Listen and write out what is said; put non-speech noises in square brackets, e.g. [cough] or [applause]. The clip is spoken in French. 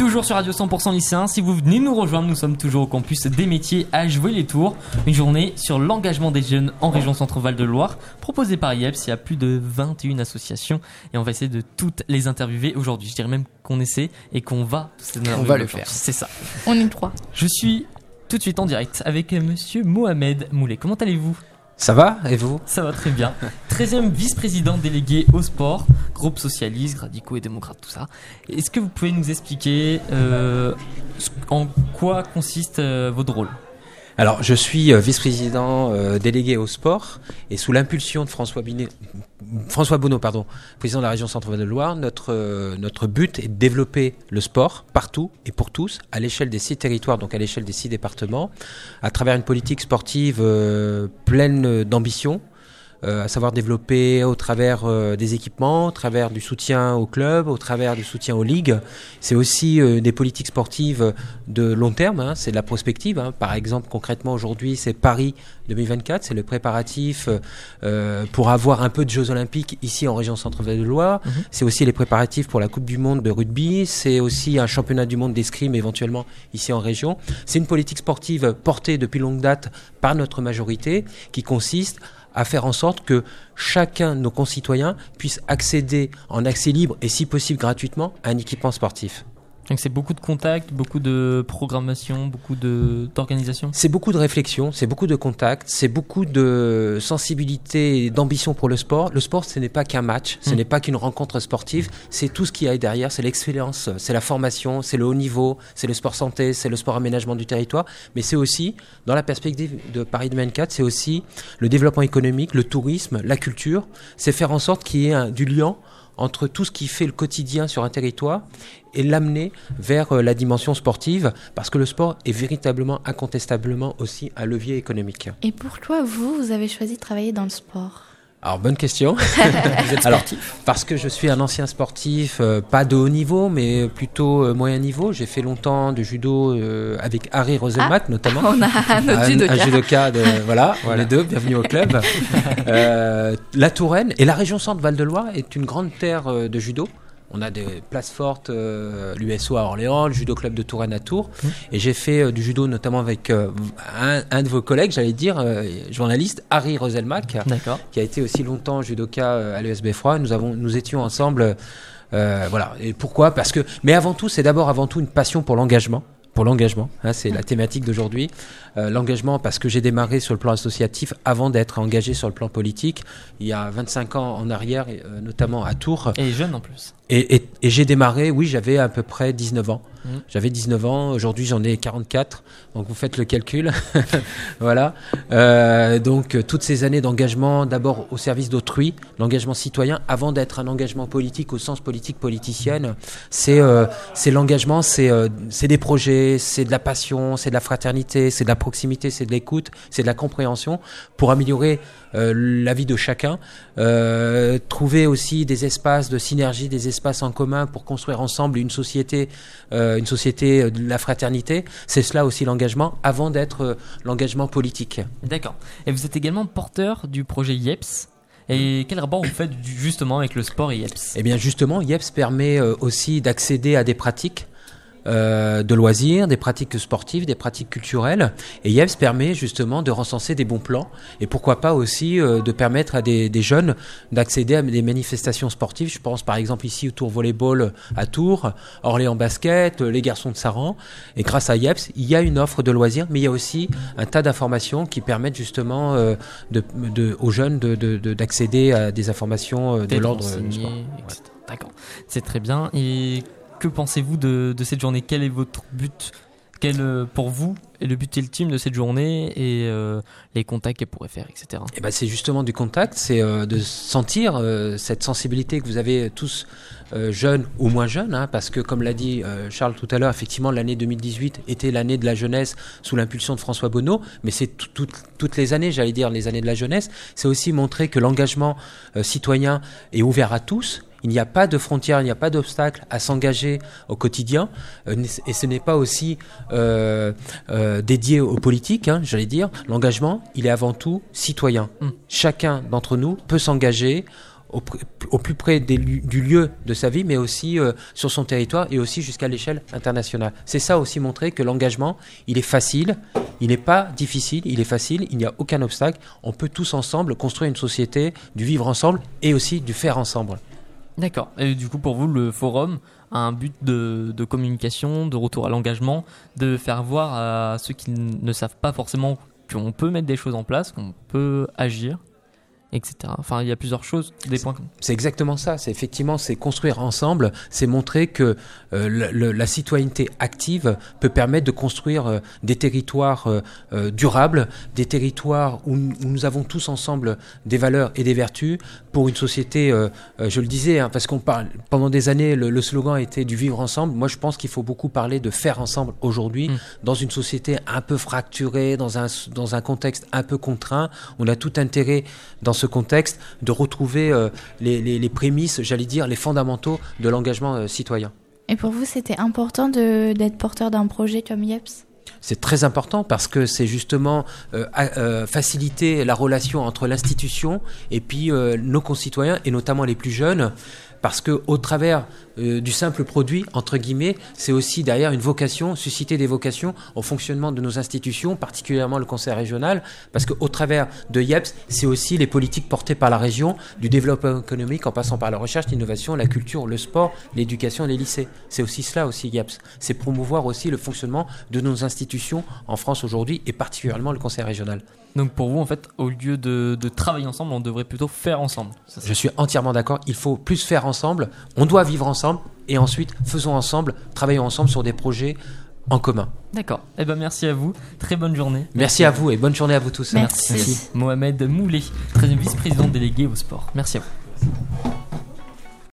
toujours sur Radio 100% lycéen. Si vous venez nous rejoindre, nous sommes toujours au campus des métiers à jouer les tours. Une journée sur l'engagement des jeunes en région Centre-Val de Loire, proposée par IEPS. Il y a plus de 21 associations et on va essayer de toutes les interviewer aujourd'hui. Je dirais même qu'on essaie et qu'on va. On va le faire. C'est ça. On est trois. Je suis tout de suite en direct avec monsieur Mohamed Moulet. Comment allez-vous? Ça va? Et vous? Ça va très bien. 13e vice-président délégué au sport, groupe socialiste, radicaux et démocrates, tout ça. Est-ce que vous pouvez nous expliquer euh, en quoi consiste euh, votre rôle? Alors, je suis euh, vice-président délégué au sport et sous l'impulsion de François, Binet- François Bonneau, pardon, président de la région Centre-Val de Loire, notre, notre but est de développer le sport partout et pour tous à l'échelle des six territoires, donc à l'échelle des six départements, à travers une politique sportive pleine d'ambition. Euh, à savoir développer au travers euh, des équipements, au travers du soutien aux clubs, au travers du soutien aux ligues. C'est aussi euh, des politiques sportives de long terme, hein, c'est de la prospective. hein. Par exemple, concrètement aujourd'hui, c'est Paris 2024, c'est le préparatif euh, pour avoir un peu de Jeux Olympiques ici en région Centre-Val de Loire. Mhm. C'est aussi les préparatifs pour la Coupe du Monde de rugby. C'est aussi un championnat du monde d'escrime éventuellement ici en région. C'est une politique sportive portée depuis longue date par notre majorité qui consiste à faire en sorte que chacun de nos concitoyens puisse accéder en accès libre et si possible gratuitement à un équipement sportif. Donc c'est beaucoup de contacts, beaucoup de programmation, beaucoup d'organisation. C'est beaucoup de réflexion, c'est beaucoup de contacts, c'est beaucoup de sensibilité et d'ambition pour le sport. Le sport, ce n'est pas qu'un match, ce Mm. n'est pas qu'une rencontre sportive, c'est tout ce qui y a derrière, c'est l'excellence, c'est la formation, c'est le haut niveau, c'est le sport santé, c'est le sport aménagement du territoire, mais c'est aussi, dans la perspective de Paris 2024, c'est aussi le développement économique, le tourisme, la culture, c'est faire en sorte qu'il y ait un- du lien entre tout ce qui fait le quotidien sur un territoire et l'amener vers euh, la dimension sportive, parce que le sport est véritablement, incontestablement aussi un levier économique. Et pourquoi vous, vous avez choisi de travailler dans le sport Alors, bonne question. [laughs] Vous êtes Alors, Parce que je suis un ancien sportif, euh, pas de haut niveau, mais plutôt euh, moyen niveau. J'ai fait longtemps de judo euh, avec Harry Roselmack, notamment. On a notre un, judoka. un judoka de [laughs] voilà, les deux, bienvenue au club. Euh, la Touraine et la région Centre Val de Loire est une grande terre euh, de judo. On a des places fortes, euh, l'USO à Orléans, le judo club de Touraine à Tours, Mmh. et j'ai fait euh, du judo notamment avec euh, un, un de vos collègues, j'allais dire euh, journaliste, Harry Roselmack, qui a été aussi longtemps judoka à l'USB Froid. Nous avons, nous étions ensemble. euh, voilà. Et pourquoi? Parce que, mais avant tout, c'est d'abord avant tout une passion pour l'engagement. Pour l'engagement, hein, c'est la thématique d'aujourd'hui. Euh, l'engagement parce que j'ai démarré sur le plan associatif avant d'être engagé sur le plan politique. Il y a 25 ans en arrière, euh, notamment à Tours. Et jeune en plus. Et, et- et j'ai démarré, oui, j'avais à peu près 19 ans. Mhm. J'avais 19 ans, aujourd'hui j'en ai 44, donc vous faites le calcul. [laughs] voilà. Euh, donc euh, toutes ces années d'engagement, d'abord au service d'autrui, l'engagement citoyen, avant d'être un engagement politique au sens politique politicienne, c'est euh, c'est l'engagement, c'est euh, c'est des projets, c'est de la passion, c'est de la fraternité, c'est de la proximité, c'est de l'écoute, c'est de la compréhension pour améliorer euh, la vie de chacun, euh, trouver aussi des espaces de synergie, des espaces en commun pour construire ensemble une société, euh, une société de la fraternité. C'est cela aussi l'engagement, avant d'être euh, l'engagement politique. D'accord. Et vous êtes également porteur du projet IEPS. Et quel rapport vous faites justement avec le sport et IEPS Eh bien justement, IEPS permet euh, aussi d'accéder à des pratiques euh, de loisirs, des pratiques sportives, des pratiques culturelles. Et IEPS permet justement de recenser des bons plans et pourquoi pas aussi euh, de permettre à des, des jeunes d'accéder à des manifestations sportives. Je pense par exemple ici au Tour Volleyball à Tours, Orléans Basket, euh, les garçons de Saran. Et grâce à IEPS, il y a une offre de loisirs, mais il y a aussi un tas d'informations qui permettent justement euh, de, de- aux jeunes de- de- de- d'accéder à des informations de l'ordre du renseigné, sport. etc. D'accord. C'est très bien. Et que pensez-vous de, de cette journée? Quel est votre but? Quel, euh, pour vous, est le but ultime de cette journée et euh, les contacts qu'elle pourrait faire, etc. Eh ben, c'est justement du contact, c'est euh, de sentir cette sensibilité que vous avez tous jeunes ou moins jeunes, hein, parce que comme l'a dit Charles tout à l'heure, effectivement l'année 2018 était l'année de la jeunesse sous l'impulsion de François Bonneau, mais c'est tout- tout- toutes les années, j'allais dire les années de la jeunesse, c'est aussi montrer que l'engagement citoyen est ouvert à tous. Il n'y a pas de frontières, il n'y a pas d'obstacle à s'engager au quotidien, euh, et ce n'est pas aussi euh, euh, dédié aux politiques, hein, j'allais dire. L'engagement, il est avant tout citoyen. Mm. Chacun d'entre nous peut s'engager au, plus près des du lieu de sa vie, mais aussi euh, sur son territoire et aussi jusqu'à l'échelle internationale. C'est ça aussi montrer que l'engagement, il est facile, il n'est pas difficile, il est facile, il n'y a aucun obstacle. On peut tous ensemble construire une société du vivre ensemble et aussi du faire ensemble. D'accord. Et du coup, pour vous, le forum a un but de, communication, de retour à l'engagement, de faire voir à ceux qui ne savent pas forcément qu'on peut mettre des choses en place, qu'on peut agir, etc. Enfin, il y a plusieurs choses, des points comme C'est exactement ça. C'est effectivement, c'est construire ensemble, c'est montrer que euh, le- le- la citoyenneté active peut permettre de construire euh, des territoires euh, durables, des territoires où, où nous avons tous ensemble des valeurs et des vertus pour une société. je le disais, hein, parce qu'on parle pendant des années, le, le slogan était du vivre ensemble. Moi, je pense qu'il faut beaucoup parler de faire ensemble aujourd'hui Mm. dans une société un peu fracturée, dans un dans un contexte un peu contraint. On a tout intérêt dans ce contexte de retrouver euh, les, les, les prémices, j'allais dire, les fondamentaux de l'engagement euh, citoyen. Et pour vous, c'était important d'être porteur d'un projet comme IEPS C'est très important parce que c'est justement euh, euh, faciliter la relation entre l'institution et puis euh, nos concitoyens et notamment les plus jeunes. Parce que au travers euh, du simple produit, entre guillemets, c'est aussi derrière une vocation, susciter des vocations au fonctionnement de nos institutions, particulièrement le conseil régional, parce qu'au travers de IEPS, c'est aussi les politiques portées par la région, du développement économique en passant par la recherche, l'innovation, la culture, le sport, l'éducation, les lycées. C'est aussi cela aussi IEPS. C'est promouvoir aussi le fonctionnement de nos institutions en France aujourd'hui et particulièrement le conseil régional. Donc pour vous, en fait, au lieu de, de travailler ensemble, on devrait plutôt faire ensemble. Je suis entièrement d'accord. Il faut plus faire ensemble. On doit vivre ensemble et ensuite faisons ensemble, travaillons ensemble sur des projets en commun. D'accord. Eh ben merci à vous. Très bonne journée. Merci à vous et bonne journée à vous tous. Merci. Mohamed Moulet, vice-président délégué au sport. Merci à vous.